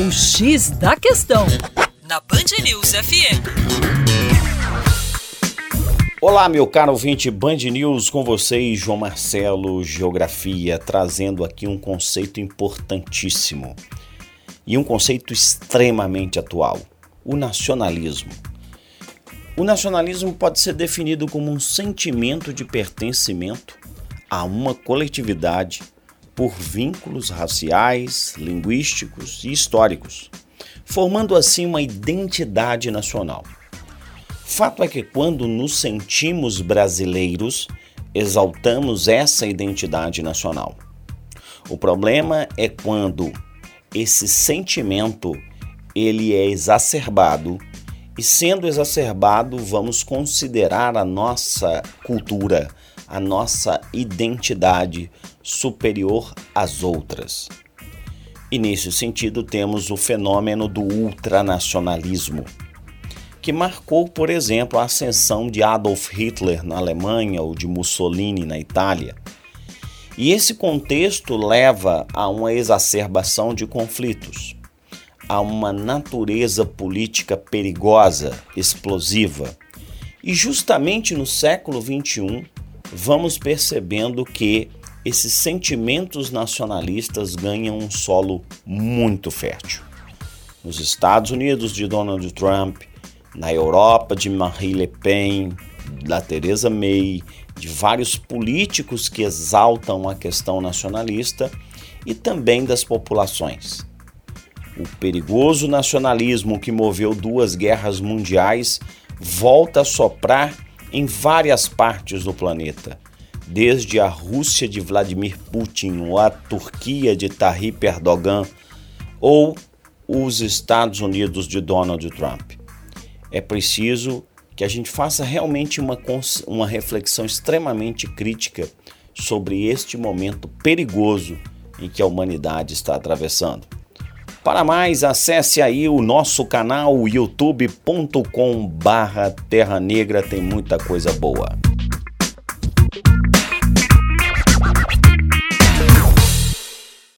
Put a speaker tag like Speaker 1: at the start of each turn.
Speaker 1: O X da Questão, na Band News FM.
Speaker 2: Olá, meu caro ouvinte Band News, com vocês, João Marcelo, Geografia, trazendo aqui um conceito importantíssimo e um conceito extremamente atual: o nacionalismo. O nacionalismo pode ser definido como um sentimento de pertencimento a uma coletividade por vínculos raciais, linguísticos e históricos, formando assim uma identidade nacional. Fato é que quando nos sentimos brasileiros, exaltamos essa identidade nacional. O problema é quando esse sentimento ele é exacerbado e sendo exacerbado, vamos considerar a nossa cultura, a nossa identidade superior às outras. E nesse sentido temos o fenômeno do ultranacionalismo, que marcou, por exemplo, a ascensão de Adolf Hitler na Alemanha ou de Mussolini na Itália. E esse contexto leva a uma exacerbação de conflitos, a uma natureza política perigosa, explosiva. E justamente no século XXI, vamos percebendo que esses sentimentos nacionalistas ganham um solo muito fértil. Nos Estados Unidos de Donald Trump, na Europa de Marine Le Pen, da Theresa May, de vários políticos que exaltam a questão nacionalista e também das populações. O perigoso nacionalismo que moveu duas guerras mundiais volta a soprar em várias partes do planeta, desde a Rússia de Vladimir Putin ou a Turquia de Tayyip Erdogan ou os Estados Unidos de Donald Trump. É preciso que a gente faça realmente uma, uma reflexão extremamente crítica sobre este momento perigoso em que a humanidade está atravessando. Para mais, acesse aí o nosso canal youtube.com barra Terra Negra, tem muita coisa boa.